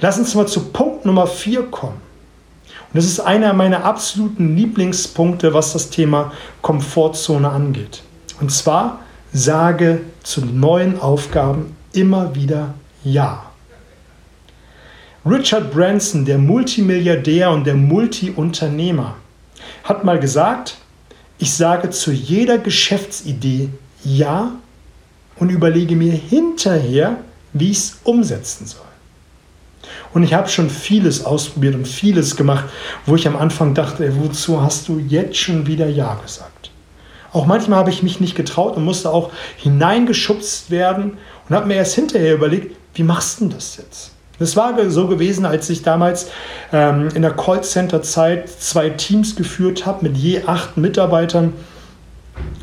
Lass uns mal zu Punkt Nummer 4 kommen. Und das ist einer meiner absoluten Lieblingspunkte, was das Thema Komfortzone angeht. Und zwar sage zu neuen Aufgaben immer wieder Ja. Richard Branson, der Multimilliardär und der Multiunternehmer, hat mal gesagt, ich sage zu jeder Geschäftsidee Ja und überlege mir hinterher, wie ich es umsetzen soll. Und ich habe schon vieles ausprobiert und vieles gemacht, wo ich am Anfang dachte, ey, wozu hast du jetzt schon wieder Ja gesagt? Auch manchmal habe ich mich nicht getraut und musste auch hineingeschubst werden und habe mir erst hinterher überlegt, wie machst du das jetzt? Das war so gewesen, als ich damals ähm, in der Callcenter-Zeit zwei Teams geführt habe mit je acht Mitarbeitern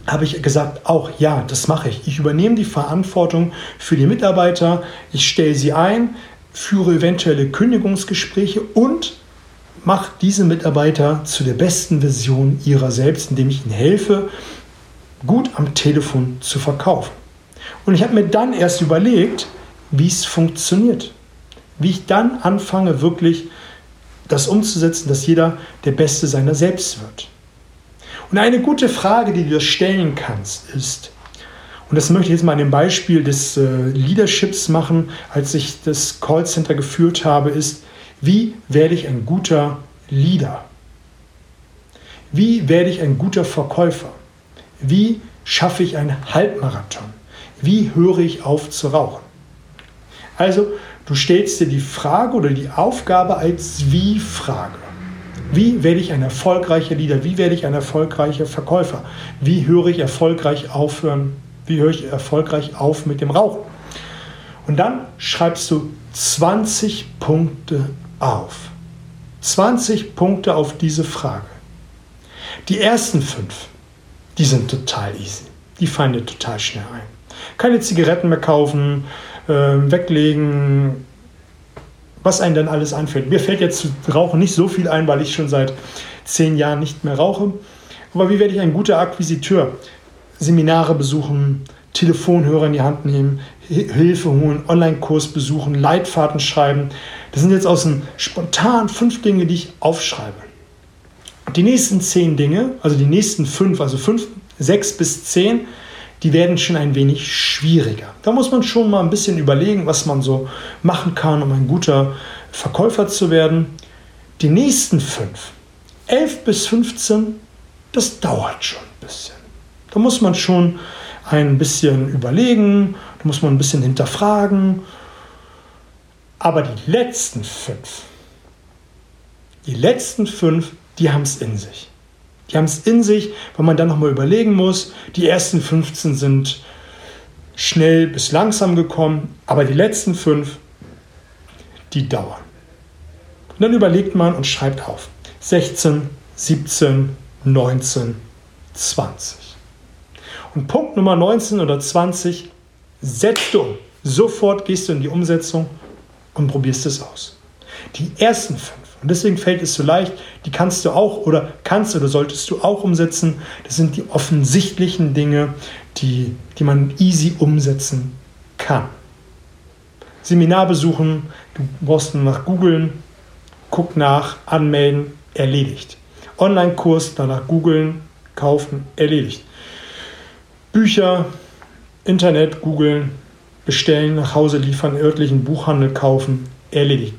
habe ich gesagt, auch ja, das mache ich. Ich übernehme die Verantwortung für die Mitarbeiter, ich stelle sie ein, führe eventuelle Kündigungsgespräche und mache diese Mitarbeiter zu der besten Version ihrer selbst, indem ich ihnen helfe, gut am Telefon zu verkaufen. Und ich habe mir dann erst überlegt, wie es funktioniert. Wie ich dann anfange, wirklich das umzusetzen, dass jeder der Beste seiner selbst wird. Und eine gute Frage, die du dir stellen kannst, ist, und das möchte ich jetzt mal an dem Beispiel des äh, Leaderships machen, als ich das Callcenter geführt habe, ist, wie werde ich ein guter Leader? Wie werde ich ein guter Verkäufer? Wie schaffe ich einen Halbmarathon? Wie höre ich auf zu rauchen? Also, du stellst dir die Frage oder die Aufgabe als Wie-Frage. Wie werde ich ein erfolgreicher Leader? Wie werde ich ein erfolgreicher Verkäufer? Wie höre ich erfolgreich aufhören wie höre ich erfolgreich auf mit dem Rauchen? Und dann schreibst du 20 Punkte auf. 20 Punkte auf diese Frage. Die ersten fünf, die sind total easy. Die fallen dir total schnell ein. Keine Zigaretten mehr kaufen, äh, weglegen, was einem dann alles anfällt. Mir fällt jetzt zu Rauchen nicht so viel ein, weil ich schon seit zehn Jahren nicht mehr rauche. Aber wie werde ich ein guter Akquisiteur? Seminare besuchen, Telefonhörer in die Hand nehmen, Hilfe holen, Online-Kurs besuchen, Leitfaden schreiben. Das sind jetzt aus dem spontan fünf Dinge, die ich aufschreibe. Die nächsten zehn Dinge, also die nächsten fünf, also fünf, sechs bis zehn, die werden schon ein wenig schwieriger. Da muss man schon mal ein bisschen überlegen, was man so machen kann, um ein guter Verkäufer zu werden. Die nächsten fünf, elf bis 15, das dauert schon ein bisschen. Da muss man schon ein bisschen überlegen, da muss man ein bisschen hinterfragen. Aber die letzten fünf, die letzten fünf, die haben es in sich. Die haben es in sich, weil man dann nochmal überlegen muss. Die ersten 15 sind schnell bis langsam gekommen, aber die letzten fünf, die dauern. Und dann überlegt man und schreibt auf. 16, 17, 19, 20. Und Punkt Nummer 19 oder 20, setzt um. Sofort gehst du in die Umsetzung und probierst es aus. Die ersten fünf, und deswegen fällt es so leicht, die kannst du auch oder kannst oder solltest du auch umsetzen. Das sind die offensichtlichen Dinge, die, die man easy umsetzen kann. Seminar besuchen, du brauchst nur nach googeln, guck nach, anmelden, erledigt. Online-Kurs, danach googeln, kaufen, erledigt. Bücher, Internet, googeln, bestellen, nach Hause liefern, örtlichen Buchhandel kaufen, erledigt.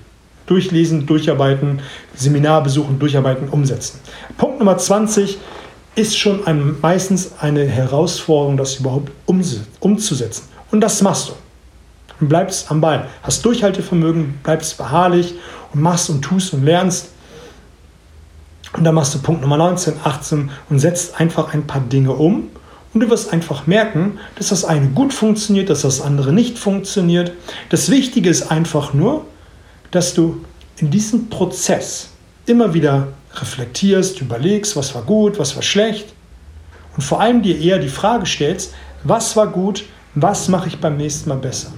Durchlesen, durcharbeiten, Seminar besuchen, durcharbeiten, umsetzen. Punkt Nummer 20 ist schon ein, meistens eine Herausforderung, das überhaupt umzusetzen. Und das machst du. Und bleibst am Ball. Hast Durchhaltevermögen, bleibst beharrlich und machst und tust und lernst. Und dann machst du Punkt Nummer 19, 18 und setzt einfach ein paar Dinge um und du wirst einfach merken, dass das eine gut funktioniert, dass das andere nicht funktioniert. Das Wichtige ist einfach nur, dass du in diesem Prozess immer wieder reflektierst, überlegst, was war gut, was war schlecht und vor allem dir eher die Frage stellst, was war gut, was mache ich beim nächsten Mal besser?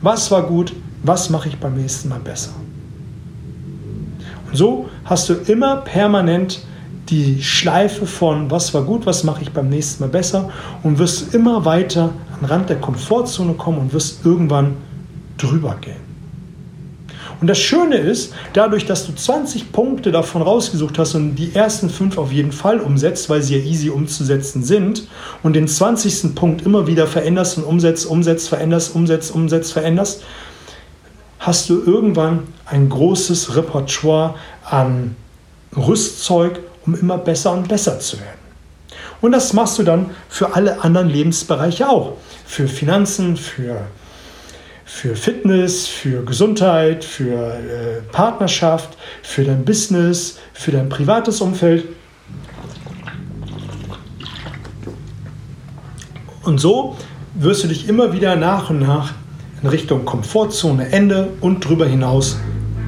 Was war gut, was mache ich beim nächsten Mal besser? Und so hast du immer permanent die Schleife von, was war gut, was mache ich beim nächsten Mal besser und wirst immer weiter an den Rand der Komfortzone kommen und wirst irgendwann drüber gehen. Und das Schöne ist, dadurch, dass du 20 Punkte davon rausgesucht hast und die ersten fünf auf jeden Fall umsetzt, weil sie ja easy umzusetzen sind, und den 20. Punkt immer wieder veränderst und umsetzt, umsetzt, veränderst, umsetzt, umsetzt, veränderst, hast du irgendwann ein großes Repertoire an Rüstzeug, um immer besser und besser zu werden. Und das machst du dann für alle anderen Lebensbereiche auch. Für Finanzen, für, für Fitness, für Gesundheit, für äh, Partnerschaft, für dein Business, für dein privates Umfeld. Und so wirst du dich immer wieder nach und nach in Richtung Komfortzone Ende und darüber hinaus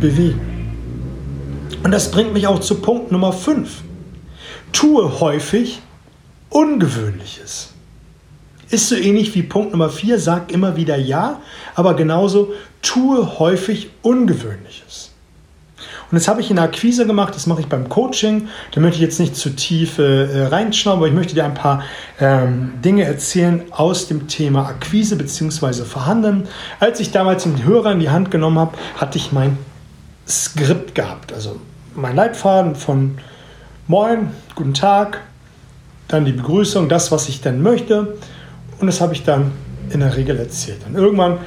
bewegen. Und das bringt mich auch zu Punkt Nummer 5. Tue häufig Ungewöhnliches. Ist so ähnlich wie Punkt Nummer 4, sag immer wieder ja, aber genauso tue häufig Ungewöhnliches. Und das habe ich in der Akquise gemacht, das mache ich beim Coaching. Da möchte ich jetzt nicht zu tief äh, reinschauen, aber ich möchte dir ein paar ähm, Dinge erzählen aus dem Thema Akquise bzw. Verhandeln. Als ich damals den Hörer in die Hand genommen habe, hatte ich mein Skript gehabt, also mein Leitfaden von Moin, guten Tag, dann die Begrüßung, das, was ich dann möchte. Und das habe ich dann in der Regel erzählt. Und irgendwann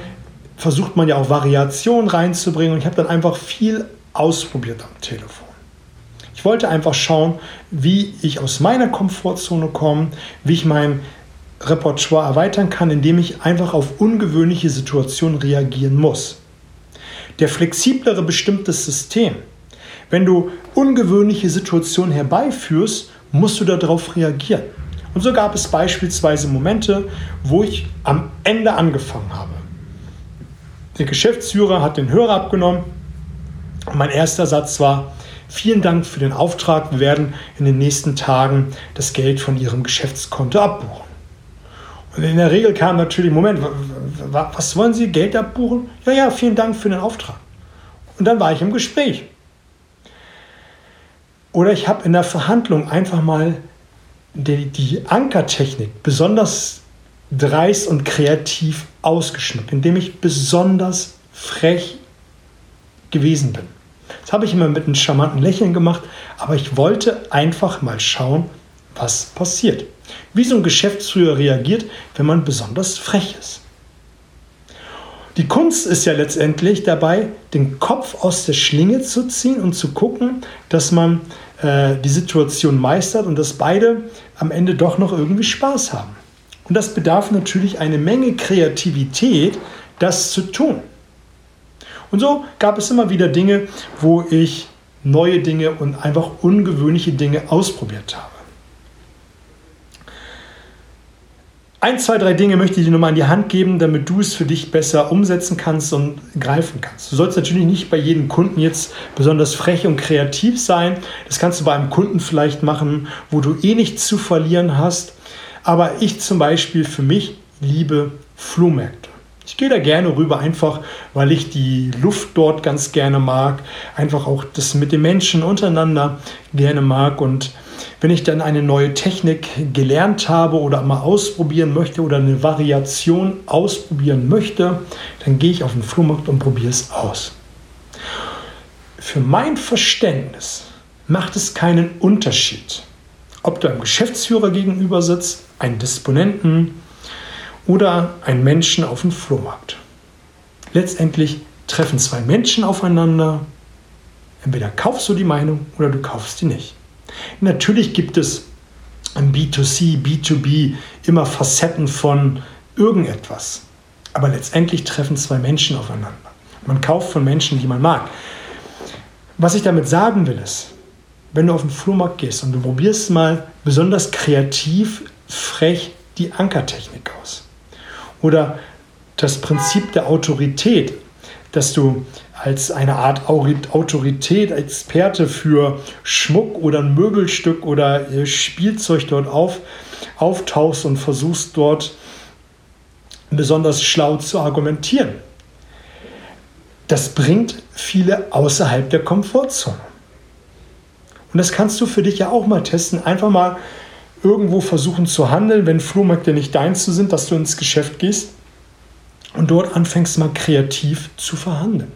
versucht man ja auch Variationen reinzubringen. Und ich habe dann einfach viel ausprobiert am Telefon. Ich wollte einfach schauen, wie ich aus meiner Komfortzone komme, wie ich mein Repertoire erweitern kann, indem ich einfach auf ungewöhnliche Situationen reagieren muss. Der flexiblere bestimmtes System. Wenn du ungewöhnliche Situationen herbeiführst, musst du darauf reagieren. Und so gab es beispielsweise Momente, wo ich am Ende angefangen habe. Der Geschäftsführer hat den Hörer abgenommen und mein erster Satz war, vielen Dank für den Auftrag, wir werden in den nächsten Tagen das Geld von Ihrem Geschäftskonto abbuchen. In der Regel kam natürlich, Moment, was wollen Sie, Geld abbuchen? Ja, ja, vielen Dank für den Auftrag. Und dann war ich im Gespräch. Oder ich habe in der Verhandlung einfach mal die, die Ankertechnik besonders dreist und kreativ ausgeschmückt, indem ich besonders frech gewesen bin. Das habe ich immer mit einem charmanten Lächeln gemacht, aber ich wollte einfach mal schauen, was passiert. Wie so ein Geschäftsführer reagiert, wenn man besonders frech ist. Die Kunst ist ja letztendlich dabei, den Kopf aus der Schlinge zu ziehen und zu gucken, dass man äh, die Situation meistert und dass beide am Ende doch noch irgendwie Spaß haben. Und das bedarf natürlich eine Menge Kreativität, das zu tun. Und so gab es immer wieder Dinge, wo ich neue Dinge und einfach ungewöhnliche Dinge ausprobiert habe. Ein, zwei, drei Dinge möchte ich dir nochmal an die Hand geben, damit du es für dich besser umsetzen kannst und greifen kannst. Du sollst natürlich nicht bei jedem Kunden jetzt besonders frech und kreativ sein. Das kannst du bei einem Kunden vielleicht machen, wo du eh nichts zu verlieren hast. Aber ich zum Beispiel für mich liebe Flohmärkte. Ich gehe da gerne rüber, einfach weil ich die Luft dort ganz gerne mag, einfach auch das mit den Menschen untereinander gerne mag und wenn ich dann eine neue Technik gelernt habe oder mal ausprobieren möchte oder eine Variation ausprobieren möchte, dann gehe ich auf den Flohmarkt und probiere es aus. Für mein Verständnis macht es keinen Unterschied, ob du einem Geschäftsführer gegenüber sitzt, einem Disponenten oder einem Menschen auf dem Flohmarkt. Letztendlich treffen zwei Menschen aufeinander. Entweder kaufst du die Meinung oder du kaufst die nicht. Natürlich gibt es im B2C, B2B immer Facetten von irgendetwas. Aber letztendlich treffen zwei Menschen aufeinander. Man kauft von Menschen, die man mag. Was ich damit sagen will, ist, wenn du auf den Flohmarkt gehst und du probierst mal besonders kreativ, frech die Ankertechnik aus. Oder das Prinzip der Autorität, dass du als eine Art Autorität, Experte für Schmuck oder ein Möbelstück oder äh, Spielzeug dort auf, auftauchst und versuchst dort besonders schlau zu argumentieren. Das bringt viele außerhalb der Komfortzone. Und das kannst du für dich ja auch mal testen. Einfach mal irgendwo versuchen zu handeln, wenn Flohmärkte nicht deins sind, dass du ins Geschäft gehst und dort anfängst mal kreativ zu verhandeln.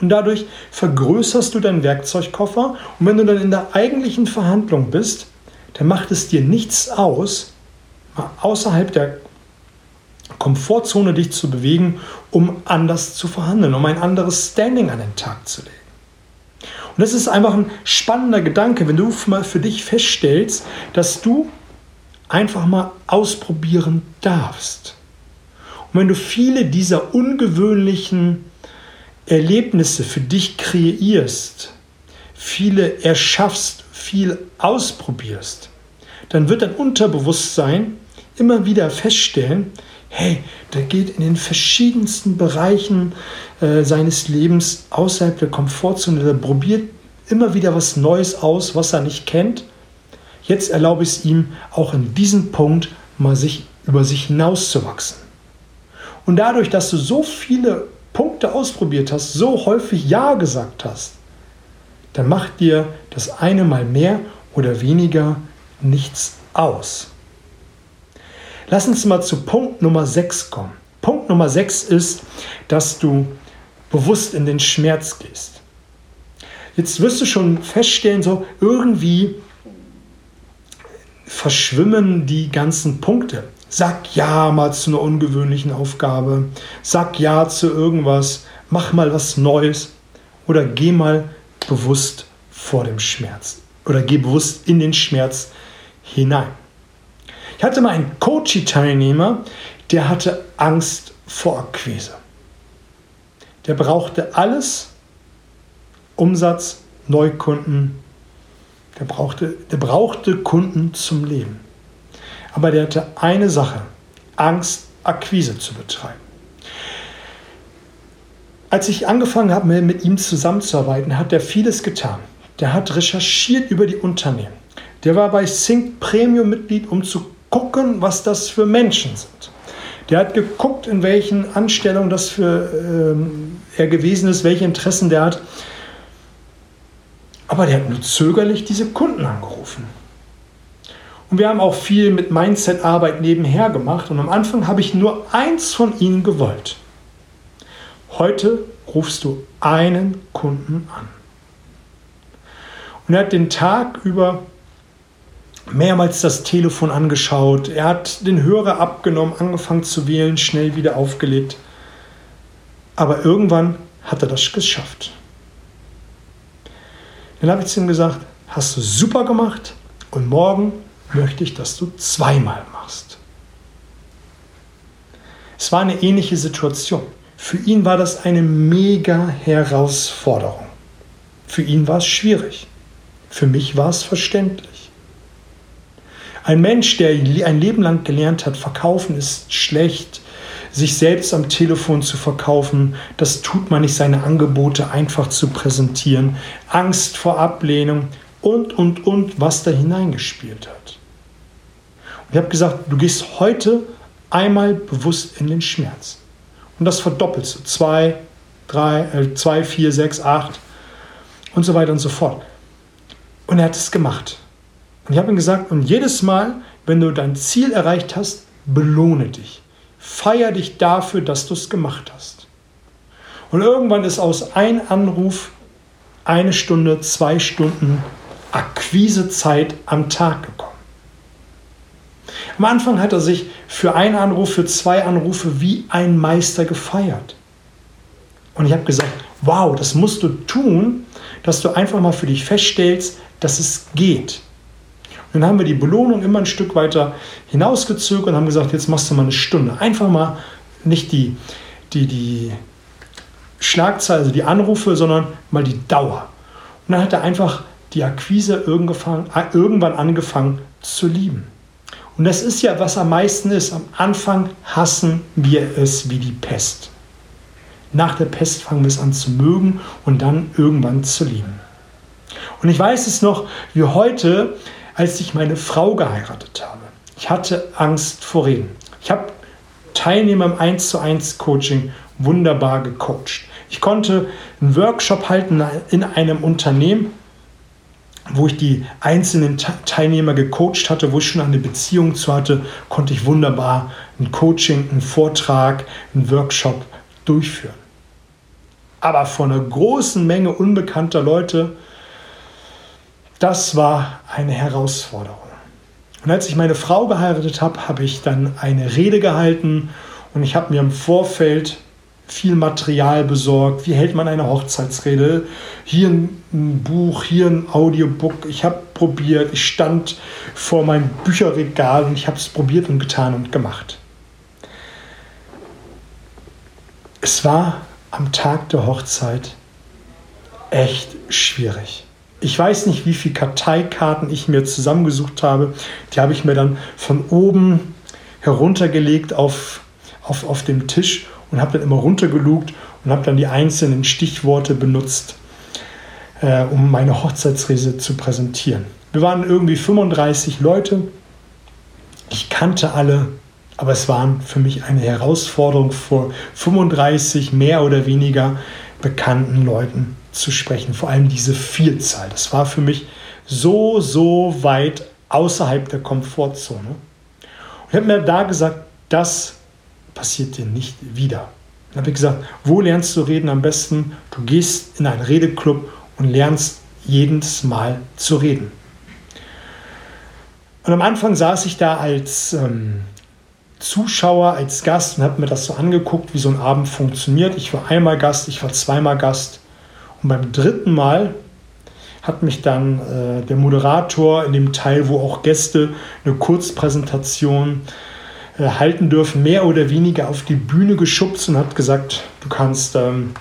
Und dadurch vergrößerst du deinen Werkzeugkoffer. Und wenn du dann in der eigentlichen Verhandlung bist, dann macht es dir nichts aus, mal außerhalb der Komfortzone dich zu bewegen, um anders zu verhandeln, um ein anderes Standing an den Tag zu legen. Und das ist einfach ein spannender Gedanke, wenn du mal für dich feststellst, dass du einfach mal ausprobieren darfst. Und wenn du viele dieser ungewöhnlichen Erlebnisse für dich kreierst, viele erschaffst, viel ausprobierst, dann wird dein Unterbewusstsein immer wieder feststellen, hey, der geht in den verschiedensten Bereichen äh, seines Lebens außerhalb der Komfortzone, der probiert immer wieder was Neues aus, was er nicht kennt. Jetzt erlaube ich es ihm auch in diesem Punkt mal sich über sich hinauszuwachsen. Und dadurch, dass du so viele Punkte ausprobiert hast, so häufig Ja gesagt hast, dann macht dir das eine mal mehr oder weniger nichts aus. Lass uns mal zu Punkt Nummer 6 kommen. Punkt Nummer 6 ist, dass du bewusst in den Schmerz gehst. Jetzt wirst du schon feststellen, so irgendwie verschwimmen die ganzen Punkte. Sag ja mal zu einer ungewöhnlichen Aufgabe. Sag ja zu irgendwas. Mach mal was Neues. Oder geh mal bewusst vor dem Schmerz. Oder geh bewusst in den Schmerz hinein. Ich hatte mal einen Coaching-Teilnehmer, der hatte Angst vor Akquise. Der brauchte alles, Umsatz, Neukunden, der brauchte, der brauchte Kunden zum Leben. Aber der hatte eine Sache, Angst, Akquise zu betreiben. Als ich angefangen habe, mit ihm zusammenzuarbeiten, hat er vieles getan. Der hat recherchiert über die Unternehmen. Der war bei Sync Premium Mitglied, um zu gucken, was das für Menschen sind. Der hat geguckt, in welchen Anstellungen das für ähm, er gewesen ist, welche Interessen der hat. Aber der hat nur zögerlich diese Kunden angerufen. Und wir haben auch viel mit Mindset-Arbeit nebenher gemacht. Und am Anfang habe ich nur eins von ihnen gewollt. Heute rufst du einen Kunden an. Und er hat den Tag über mehrmals das Telefon angeschaut. Er hat den Hörer abgenommen, angefangen zu wählen, schnell wieder aufgelegt. Aber irgendwann hat er das geschafft. Dann habe ich zu ihm gesagt, hast du super gemacht und morgen möchte ich, dass du zweimal machst. Es war eine ähnliche Situation. Für ihn war das eine mega Herausforderung. Für ihn war es schwierig. Für mich war es verständlich. Ein Mensch, der ein Leben lang gelernt hat, verkaufen ist schlecht, sich selbst am Telefon zu verkaufen, das tut man nicht, seine Angebote einfach zu präsentieren, Angst vor Ablehnung und, und, und, was da hineingespielt hat. Ich habe gesagt, du gehst heute einmal bewusst in den Schmerz. Und das verdoppelst du. Zwei, drei, äh, zwei, vier, sechs, acht und so weiter und so fort. Und er hat es gemacht. Und ich habe ihm gesagt, und jedes Mal, wenn du dein Ziel erreicht hast, belohne dich. Feier dich dafür, dass du es gemacht hast. Und irgendwann ist aus einem Anruf eine Stunde, zwei Stunden Akquisezeit am Tag gekommen. Am Anfang hat er sich für einen Anruf, für zwei Anrufe wie ein Meister gefeiert. Und ich habe gesagt, wow, das musst du tun, dass du einfach mal für dich feststellst, dass es geht. Und dann haben wir die Belohnung immer ein Stück weiter hinausgezögert und haben gesagt, jetzt machst du mal eine Stunde. Einfach mal nicht die, die, die Schlagzahl, also die Anrufe, sondern mal die Dauer. Und dann hat er einfach die Akquise irgendwann angefangen zu lieben. Und das ist ja, was am meisten ist. Am Anfang hassen wir es wie die Pest. Nach der Pest fangen wir es an zu mögen und dann irgendwann zu lieben. Und ich weiß es noch wie heute, als ich meine Frau geheiratet habe. Ich hatte Angst vor Reden. Ich habe Teilnehmer im 1 zu 1 Coaching wunderbar gecoacht. Ich konnte einen Workshop halten in einem Unternehmen, wo ich die einzelnen Teilnehmer gecoacht hatte, wo ich schon eine Beziehung zu hatte, konnte ich wunderbar ein Coaching, einen Vortrag, einen Workshop durchführen. Aber vor einer großen Menge unbekannter Leute, das war eine Herausforderung. Und als ich meine Frau geheiratet habe, habe ich dann eine Rede gehalten und ich habe mir im Vorfeld viel Material besorgt. Wie hält man eine Hochzeitsrede? Hier ein Buch, hier ein Audiobook. Ich habe probiert. Ich stand vor meinem Bücherregal und ich habe es probiert und getan und gemacht. Es war am Tag der Hochzeit echt schwierig. Ich weiß nicht, wie viele Karteikarten ich mir zusammengesucht habe. Die habe ich mir dann von oben heruntergelegt auf, auf, auf dem Tisch und habe dann immer runtergelugt und habe dann die einzelnen Stichworte benutzt, äh, um meine Hochzeitsrede zu präsentieren. Wir waren irgendwie 35 Leute. Ich kannte alle, aber es waren für mich eine Herausforderung, vor 35 mehr oder weniger bekannten Leuten zu sprechen. Vor allem diese Vielzahl. Das war für mich so, so weit außerhalb der Komfortzone. Und ich habe mir da gesagt, das passiert dir nicht wieder. Dann habe ich gesagt, wo lernst du reden am besten? Du gehst in einen Redeclub und lernst jedes Mal zu reden. Und am Anfang saß ich da als ähm, Zuschauer, als Gast und habe mir das so angeguckt, wie so ein Abend funktioniert. Ich war einmal Gast, ich war zweimal Gast. Und beim dritten Mal hat mich dann äh, der Moderator in dem Teil, wo auch Gäste eine Kurzpräsentation äh, halten dürfen, mehr oder weniger auf die Bühne geschubst und hat gesagt, du kannst ähm,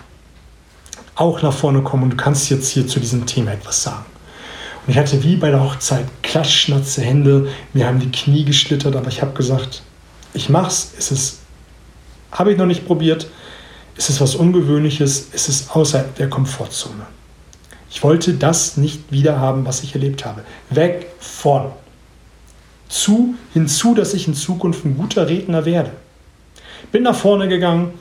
auch nach vorne kommen und du kannst jetzt hier zu diesem Thema etwas sagen. Und ich hatte wie bei der Hochzeit klatschnatze Hände, mir haben die Knie geschlittert, aber ich habe gesagt, ich mach's, es ist, habe ich noch nicht probiert, ist es was Ungewöhnliches? Ist es außerhalb der Komfortzone? Ich wollte das nicht wieder haben, was ich erlebt habe. Weg von. Zu, hinzu, dass ich in Zukunft ein guter Redner werde. Bin nach vorne gegangen,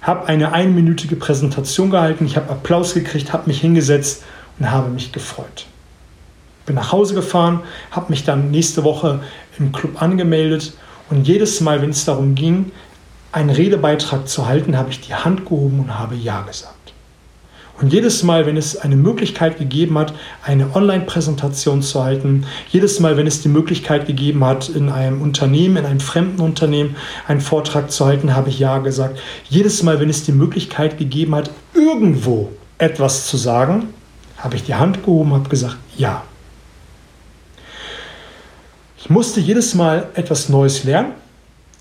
habe eine einminütige Präsentation gehalten, ich habe Applaus gekriegt, habe mich hingesetzt und habe mich gefreut. Bin nach Hause gefahren, habe mich dann nächste Woche im Club angemeldet und jedes Mal, wenn es darum ging, einen Redebeitrag zu halten, habe ich die Hand gehoben und habe Ja gesagt. Und jedes Mal, wenn es eine Möglichkeit gegeben hat, eine Online-Präsentation zu halten, jedes Mal, wenn es die Möglichkeit gegeben hat, in einem Unternehmen, in einem fremden Unternehmen einen Vortrag zu halten, habe ich Ja gesagt. Jedes Mal, wenn es die Möglichkeit gegeben hat, irgendwo etwas zu sagen, habe ich die Hand gehoben habe gesagt Ja. Ich musste jedes Mal etwas Neues lernen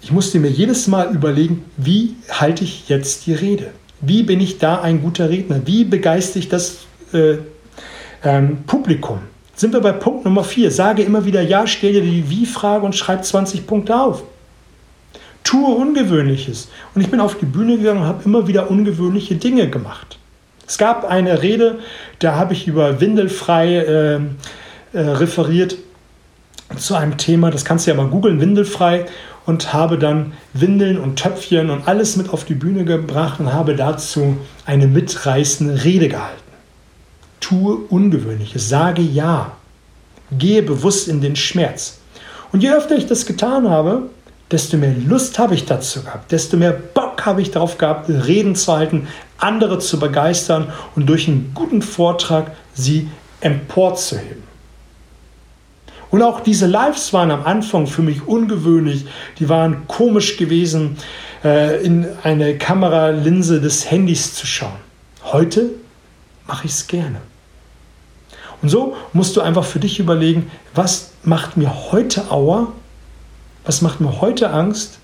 ich musste mir jedes Mal überlegen, wie halte ich jetzt die Rede? Wie bin ich da ein guter Redner? Wie begeistere ich das äh, ähm, Publikum? Sind wir bei Punkt Nummer 4. Sage immer wieder Ja, stell dir die Wie-Frage und schreib 20 Punkte auf. Tue Ungewöhnliches. Und ich bin auf die Bühne gegangen und habe immer wieder ungewöhnliche Dinge gemacht. Es gab eine Rede, da habe ich über Windelfrei äh, äh, referiert zu einem Thema, das kannst du ja mal googeln, Windelfrei und habe dann Windeln und Töpfchen und alles mit auf die Bühne gebracht und habe dazu eine mitreißende Rede gehalten. Tue Ungewöhnliches, sage Ja, gehe bewusst in den Schmerz. Und je öfter ich das getan habe, desto mehr Lust habe ich dazu gehabt, desto mehr Bock habe ich darauf gehabt, Reden zu halten, andere zu begeistern und durch einen guten Vortrag sie emporzuheben. Und auch diese Lives waren am Anfang für mich ungewöhnlich. Die waren komisch gewesen, äh, in eine Kameralinse des Handys zu schauen. Heute mache ich es gerne. Und so musst du einfach für dich überlegen, was macht mir heute Auer, was macht mir heute Angst,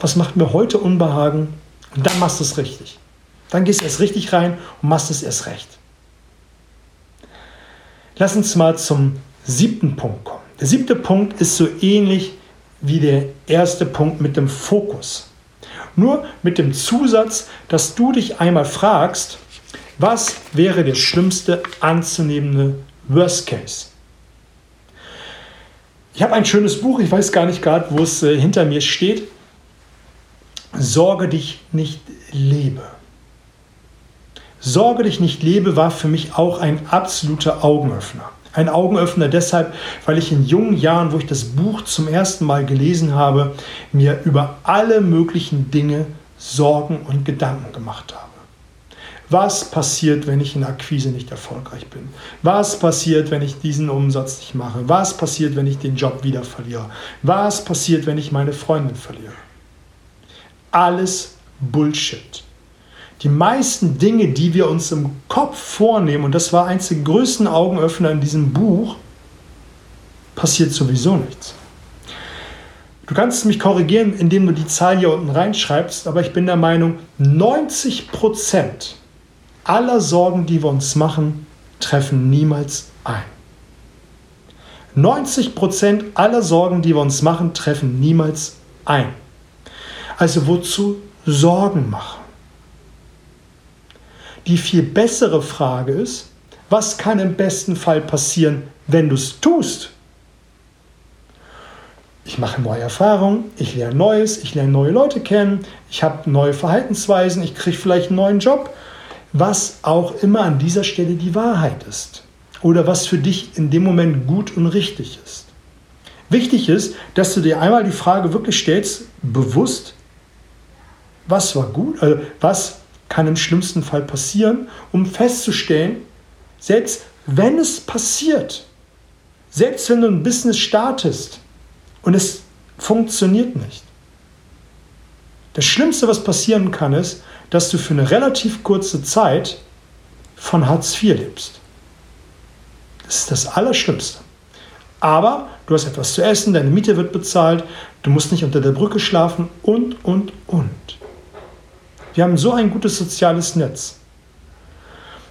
was macht mir heute Unbehagen und dann machst du es richtig. Dann gehst du erst richtig rein und machst es erst recht. Lass uns mal zum siebten Punkt kommen. Der siebte Punkt ist so ähnlich wie der erste Punkt mit dem Fokus. Nur mit dem Zusatz, dass du dich einmal fragst, was wäre der schlimmste anzunehmende Worst Case? Ich habe ein schönes Buch, ich weiß gar nicht gerade, wo es äh, hinter mir steht. Sorge dich nicht lebe. Sorge dich nicht lebe war für mich auch ein absoluter Augenöffner. Ein Augenöffner deshalb, weil ich in jungen Jahren, wo ich das Buch zum ersten Mal gelesen habe, mir über alle möglichen Dinge Sorgen und Gedanken gemacht habe. Was passiert, wenn ich in Akquise nicht erfolgreich bin? Was passiert, wenn ich diesen Umsatz nicht mache? Was passiert, wenn ich den Job wieder verliere? Was passiert, wenn ich meine Freundin verliere? Alles Bullshit. Die meisten Dinge, die wir uns im Kopf vornehmen, und das war eins der größten Augenöffner in diesem Buch, passiert sowieso nichts. Du kannst mich korrigieren, indem du die Zahl hier unten reinschreibst, aber ich bin der Meinung, 90% aller Sorgen, die wir uns machen, treffen niemals ein. 90% aller Sorgen, die wir uns machen, treffen niemals ein. Also wozu Sorgen machen? Die viel bessere Frage ist, was kann im besten Fall passieren, wenn du es tust? Ich mache neue Erfahrungen, ich lerne Neues, ich lerne neue Leute kennen, ich habe neue Verhaltensweisen, ich kriege vielleicht einen neuen Job, was auch immer an dieser Stelle die Wahrheit ist oder was für dich in dem Moment gut und richtig ist. Wichtig ist, dass du dir einmal die Frage wirklich stellst, bewusst, was war gut, also was kann im schlimmsten Fall passieren, um festzustellen, selbst wenn es passiert, selbst wenn du ein Business startest und es funktioniert nicht. Das Schlimmste, was passieren kann, ist, dass du für eine relativ kurze Zeit von Hartz IV lebst. Das ist das Allerschlimmste. Aber du hast etwas zu essen, deine Miete wird bezahlt, du musst nicht unter der Brücke schlafen und, und, und. Wir haben so ein gutes soziales Netz.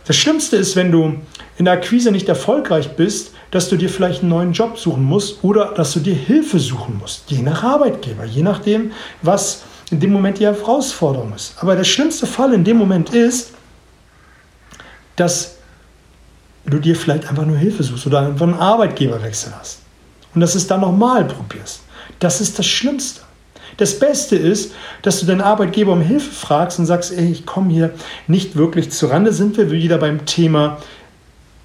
Das Schlimmste ist, wenn du in der Akquise nicht erfolgreich bist, dass du dir vielleicht einen neuen Job suchen musst oder dass du dir Hilfe suchen musst, je nach Arbeitgeber, je nachdem, was in dem Moment die Herausforderung ist. Aber der schlimmste Fall in dem Moment ist, dass du dir vielleicht einfach nur Hilfe suchst oder einfach einen Arbeitgeberwechsel hast und dass es dann nochmal probierst. Das ist das Schlimmste. Das Beste ist, dass du deinen Arbeitgeber um Hilfe fragst und sagst, ey, ich komme hier nicht wirklich zur Rande. Sind wir wieder beim Thema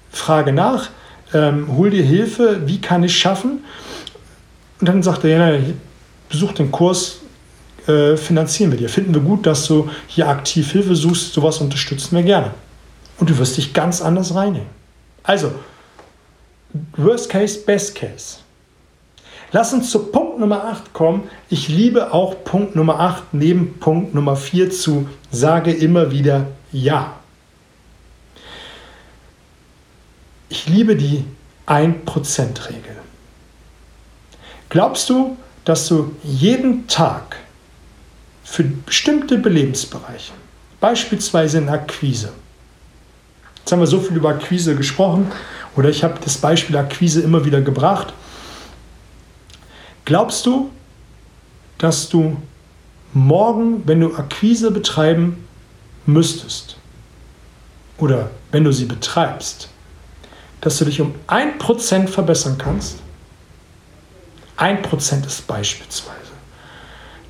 Frage nach, ähm, hol dir Hilfe, wie kann ich schaffen? Und dann sagt er, ja, besuch den Kurs, äh, finanzieren wir dir. Finden wir gut, dass du hier aktiv Hilfe suchst, sowas unterstützen wir gerne. Und du wirst dich ganz anders reinnehmen. Also, Worst Case, Best Case. Lass uns zu Punkt Nummer 8 kommen. Ich liebe auch Punkt Nummer 8 neben Punkt Nummer 4 zu sage immer wieder Ja. Ich liebe die 1%-Regel. Glaubst du, dass du jeden Tag für bestimmte Lebensbereiche, beispielsweise in Akquise, jetzt haben wir so viel über Akquise gesprochen oder ich habe das Beispiel Akquise immer wieder gebracht, Glaubst du, dass du morgen, wenn du Akquise betreiben müsstest, oder wenn du sie betreibst, dass du dich um 1% verbessern kannst? 1% ist beispielsweise,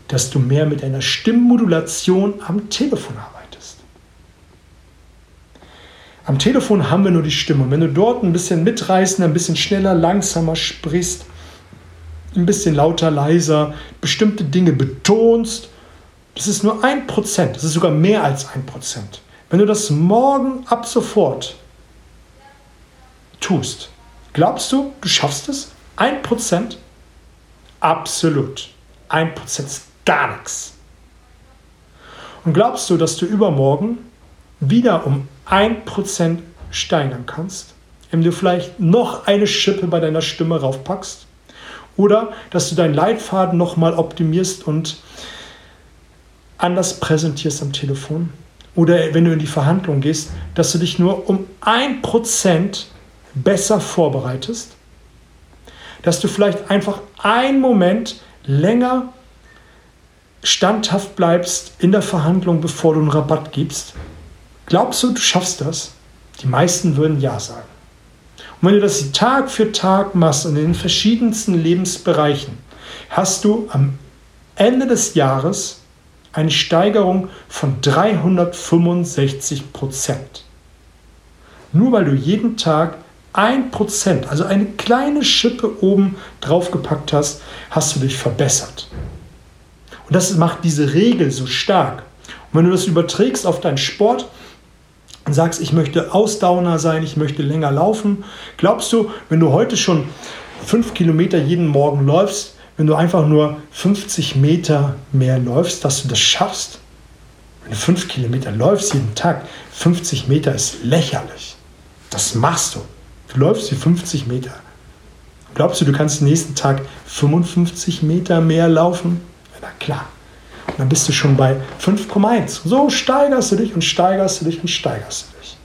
dass du mehr mit einer Stimmmodulation am Telefon arbeitest. Am Telefon haben wir nur die Stimme. Und wenn du dort ein bisschen mitreißen, ein bisschen schneller, langsamer sprichst, ein bisschen lauter, leiser, bestimmte Dinge betonst, das ist nur ein Prozent, das ist sogar mehr als ein Prozent. Wenn du das morgen ab sofort tust, glaubst du, du schaffst es? Ein Prozent? Absolut. Ein Prozent ist gar nichts. Und glaubst du, dass du übermorgen wieder um ein Prozent steigern kannst, indem du vielleicht noch eine Schippe bei deiner Stimme raufpackst? Oder dass du deinen Leitfaden nochmal optimierst und anders präsentierst am Telefon. Oder wenn du in die Verhandlung gehst, dass du dich nur um ein Prozent besser vorbereitest. Dass du vielleicht einfach einen Moment länger standhaft bleibst in der Verhandlung, bevor du einen Rabatt gibst. Glaubst du, du schaffst das? Die meisten würden ja sagen. Und wenn du das Tag für Tag machst in den verschiedensten Lebensbereichen, hast du am Ende des Jahres eine Steigerung von 365 Prozent. Nur weil du jeden Tag ein Prozent, also eine kleine Schippe oben drauf gepackt hast, hast du dich verbessert. Und das macht diese Regel so stark. Und wenn du das überträgst auf deinen Sport, und sagst, ich möchte Ausdauer sein, ich möchte länger laufen, glaubst du, wenn du heute schon fünf Kilometer jeden Morgen läufst, wenn du einfach nur 50 Meter mehr läufst, dass du das schaffst? Wenn du fünf Kilometer läufst jeden Tag, 50 Meter ist lächerlich. Das machst du. Du läufst die 50 Meter. Glaubst du, du kannst nächsten Tag 55 Meter mehr laufen? Na klar. Dann bist du schon bei 5,1. So steigerst du dich und steigerst du dich und steigerst du dich.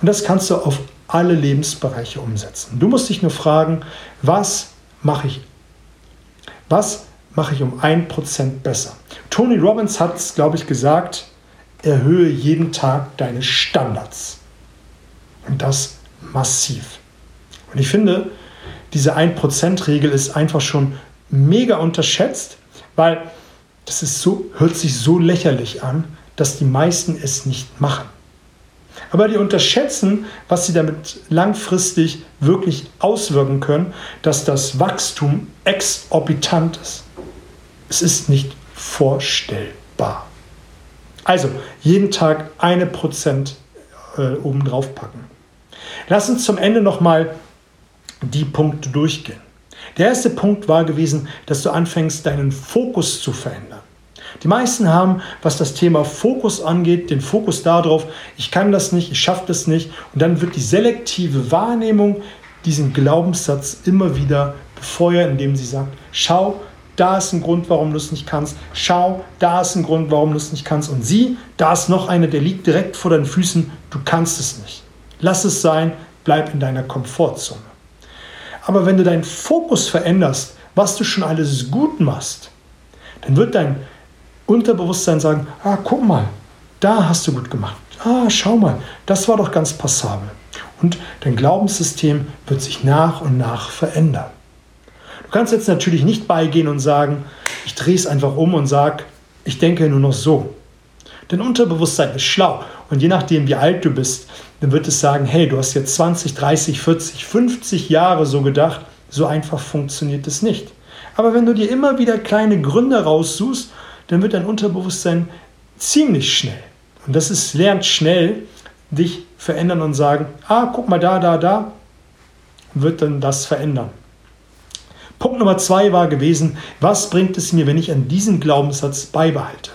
Und das kannst du auf alle Lebensbereiche umsetzen. Du musst dich nur fragen, was mache ich? Was mache ich um 1% besser? Tony Robbins hat es, glaube ich, gesagt, erhöhe jeden Tag deine Standards. Und das massiv. Und ich finde, diese 1%-Regel ist einfach schon mega unterschätzt, weil das ist so, hört sich so lächerlich an, dass die meisten es nicht machen. Aber die unterschätzen, was sie damit langfristig wirklich auswirken können, dass das Wachstum exorbitant ist. Es ist nicht vorstellbar. Also jeden Tag eine Prozent äh, obendrauf packen. Lass uns zum Ende nochmal die Punkte durchgehen. Der erste Punkt war gewesen, dass du anfängst, deinen Fokus zu verändern. Die meisten haben, was das Thema Fokus angeht, den Fokus darauf, ich kann das nicht, ich schaffe das nicht. Und dann wird die selektive Wahrnehmung diesen Glaubenssatz immer wieder befeuert, indem sie sagt, schau, da ist ein Grund, warum du es nicht kannst. Schau, da ist ein Grund, warum du es nicht kannst. Und sieh, da ist noch einer, der liegt direkt vor deinen Füßen. Du kannst es nicht. Lass es sein, bleib in deiner Komfortzone. Aber wenn du deinen Fokus veränderst, was du schon alles gut machst, dann wird dein Unterbewusstsein sagen, ah, guck mal, da hast du gut gemacht. Ah, schau mal, das war doch ganz passabel. Und dein Glaubenssystem wird sich nach und nach verändern. Du kannst jetzt natürlich nicht beigehen und sagen, ich drehe es einfach um und sage, ich denke nur noch so. Denn Unterbewusstsein ist schlau und je nachdem, wie alt du bist, dann wird es sagen, hey, du hast jetzt 20, 30, 40, 50 Jahre so gedacht, so einfach funktioniert es nicht. Aber wenn du dir immer wieder kleine Gründe raussuchst, dann wird dein Unterbewusstsein ziemlich schnell, und das ist, lernt schnell, dich verändern und sagen, ah, guck mal da, da, da, wird dann das verändern. Punkt Nummer zwei war gewesen, was bringt es mir, wenn ich an diesen Glaubenssatz beibehalte?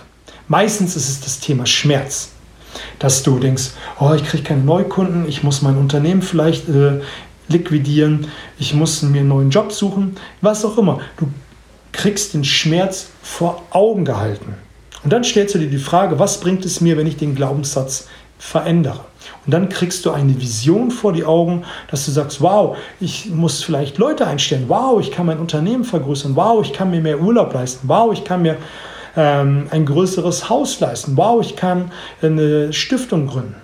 Meistens ist es das Thema Schmerz dass du denkst, oh, ich kriege keine Neukunden, ich muss mein Unternehmen vielleicht äh, liquidieren, ich muss mir einen neuen Job suchen, was auch immer. Du kriegst den Schmerz vor Augen gehalten. Und dann stellst du dir die Frage, was bringt es mir, wenn ich den Glaubenssatz verändere? Und dann kriegst du eine Vision vor die Augen, dass du sagst, wow, ich muss vielleicht Leute einstellen, wow, ich kann mein Unternehmen vergrößern, wow, ich kann mir mehr Urlaub leisten, wow, ich kann mir ähm, ein größeres Haus leisten. Wow, ich kann eine Stiftung gründen.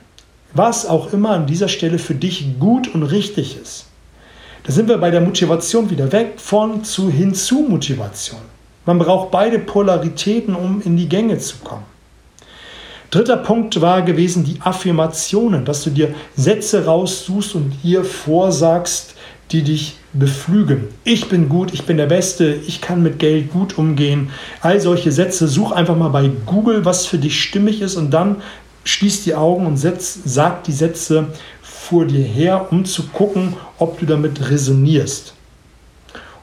Was auch immer an dieser Stelle für dich gut und richtig ist. Da sind wir bei der Motivation wieder weg von zu hin zu Motivation. Man braucht beide Polaritäten, um in die Gänge zu kommen. Dritter Punkt war gewesen die Affirmationen, dass du dir Sätze raussuchst und dir vorsagst, die dich beflügen. Ich bin gut, ich bin der Beste, ich kann mit Geld gut umgehen. All solche Sätze. Such einfach mal bei Google, was für dich stimmig ist und dann schließ die Augen und setz, sag die Sätze vor dir her, um zu gucken, ob du damit resonierst.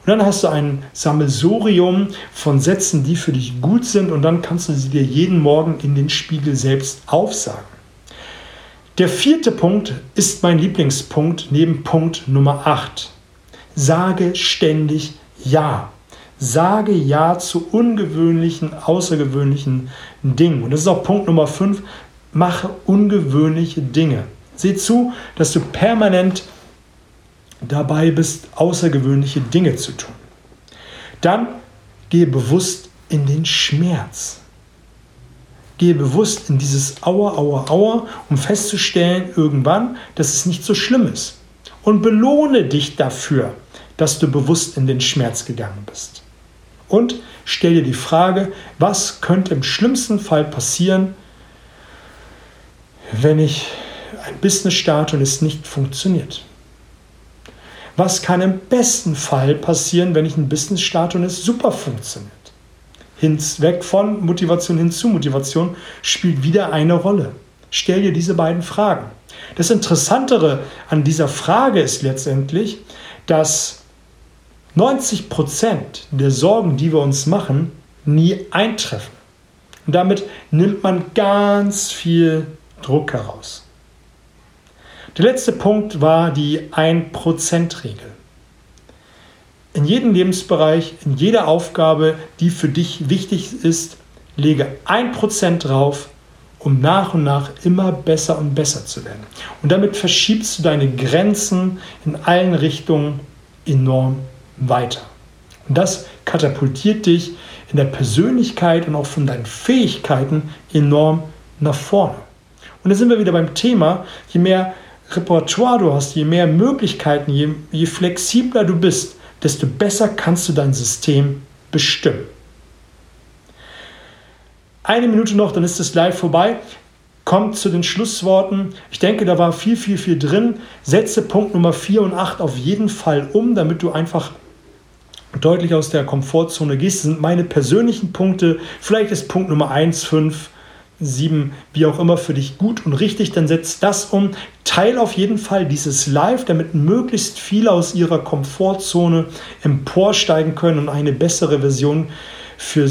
Und dann hast du ein Sammelsurium von Sätzen, die für dich gut sind und dann kannst du sie dir jeden Morgen in den Spiegel selbst aufsagen. Der vierte Punkt ist mein Lieblingspunkt neben Punkt Nummer 8. Sage ständig Ja. Sage Ja zu ungewöhnlichen, außergewöhnlichen Dingen. Und das ist auch Punkt Nummer 5. Mache ungewöhnliche Dinge. Sieh zu, dass du permanent dabei bist, außergewöhnliche Dinge zu tun. Dann gehe bewusst in den Schmerz. Gehe bewusst in dieses Aua, Aua, Aua, um festzustellen irgendwann, dass es nicht so schlimm ist. Und belohne dich dafür, dass du bewusst in den Schmerz gegangen bist. Und stell dir die Frage, was könnte im schlimmsten Fall passieren, wenn ich ein Business starte und es nicht funktioniert? Was kann im besten Fall passieren, wenn ich ein Business starte und es super funktioniert? Hin, weg von Motivation hin zu Motivation spielt wieder eine Rolle. stell dir diese beiden Fragen. Das Interessantere an dieser Frage ist letztendlich, dass 90 Prozent der Sorgen, die wir uns machen, nie eintreffen. Und damit nimmt man ganz viel Druck heraus. Der letzte Punkt war die 1%-Regel. In jedem Lebensbereich, in jeder Aufgabe, die für dich wichtig ist, lege 1% drauf, um nach und nach immer besser und besser zu werden. Und damit verschiebst du deine Grenzen in allen Richtungen enorm weiter. Und das katapultiert dich in der Persönlichkeit und auch von deinen Fähigkeiten enorm nach vorne. Und da sind wir wieder beim Thema, je mehr Repertoire du hast, je mehr Möglichkeiten, je, je flexibler du bist, desto besser kannst du dein System bestimmen. Eine Minute noch, dann ist es live vorbei. Kommt zu den Schlussworten. Ich denke, da war viel, viel, viel drin. Setze Punkt Nummer 4 und 8 auf jeden Fall um, damit du einfach deutlich aus der Komfortzone gehst. Sind meine persönlichen Punkte. Vielleicht ist Punkt Nummer 1, 5, 7, wie auch immer für dich gut und richtig, dann setz das um. Teil auf jeden Fall dieses Live, damit möglichst viele aus ihrer Komfortzone emporsteigen können und eine bessere Version für,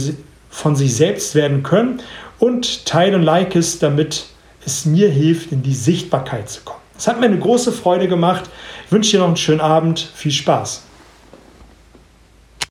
von sich selbst werden können. Und teile und like es, damit es mir hilft, in die Sichtbarkeit zu kommen. Es hat mir eine große Freude gemacht. Ich wünsche dir noch einen schönen Abend. Viel Spaß.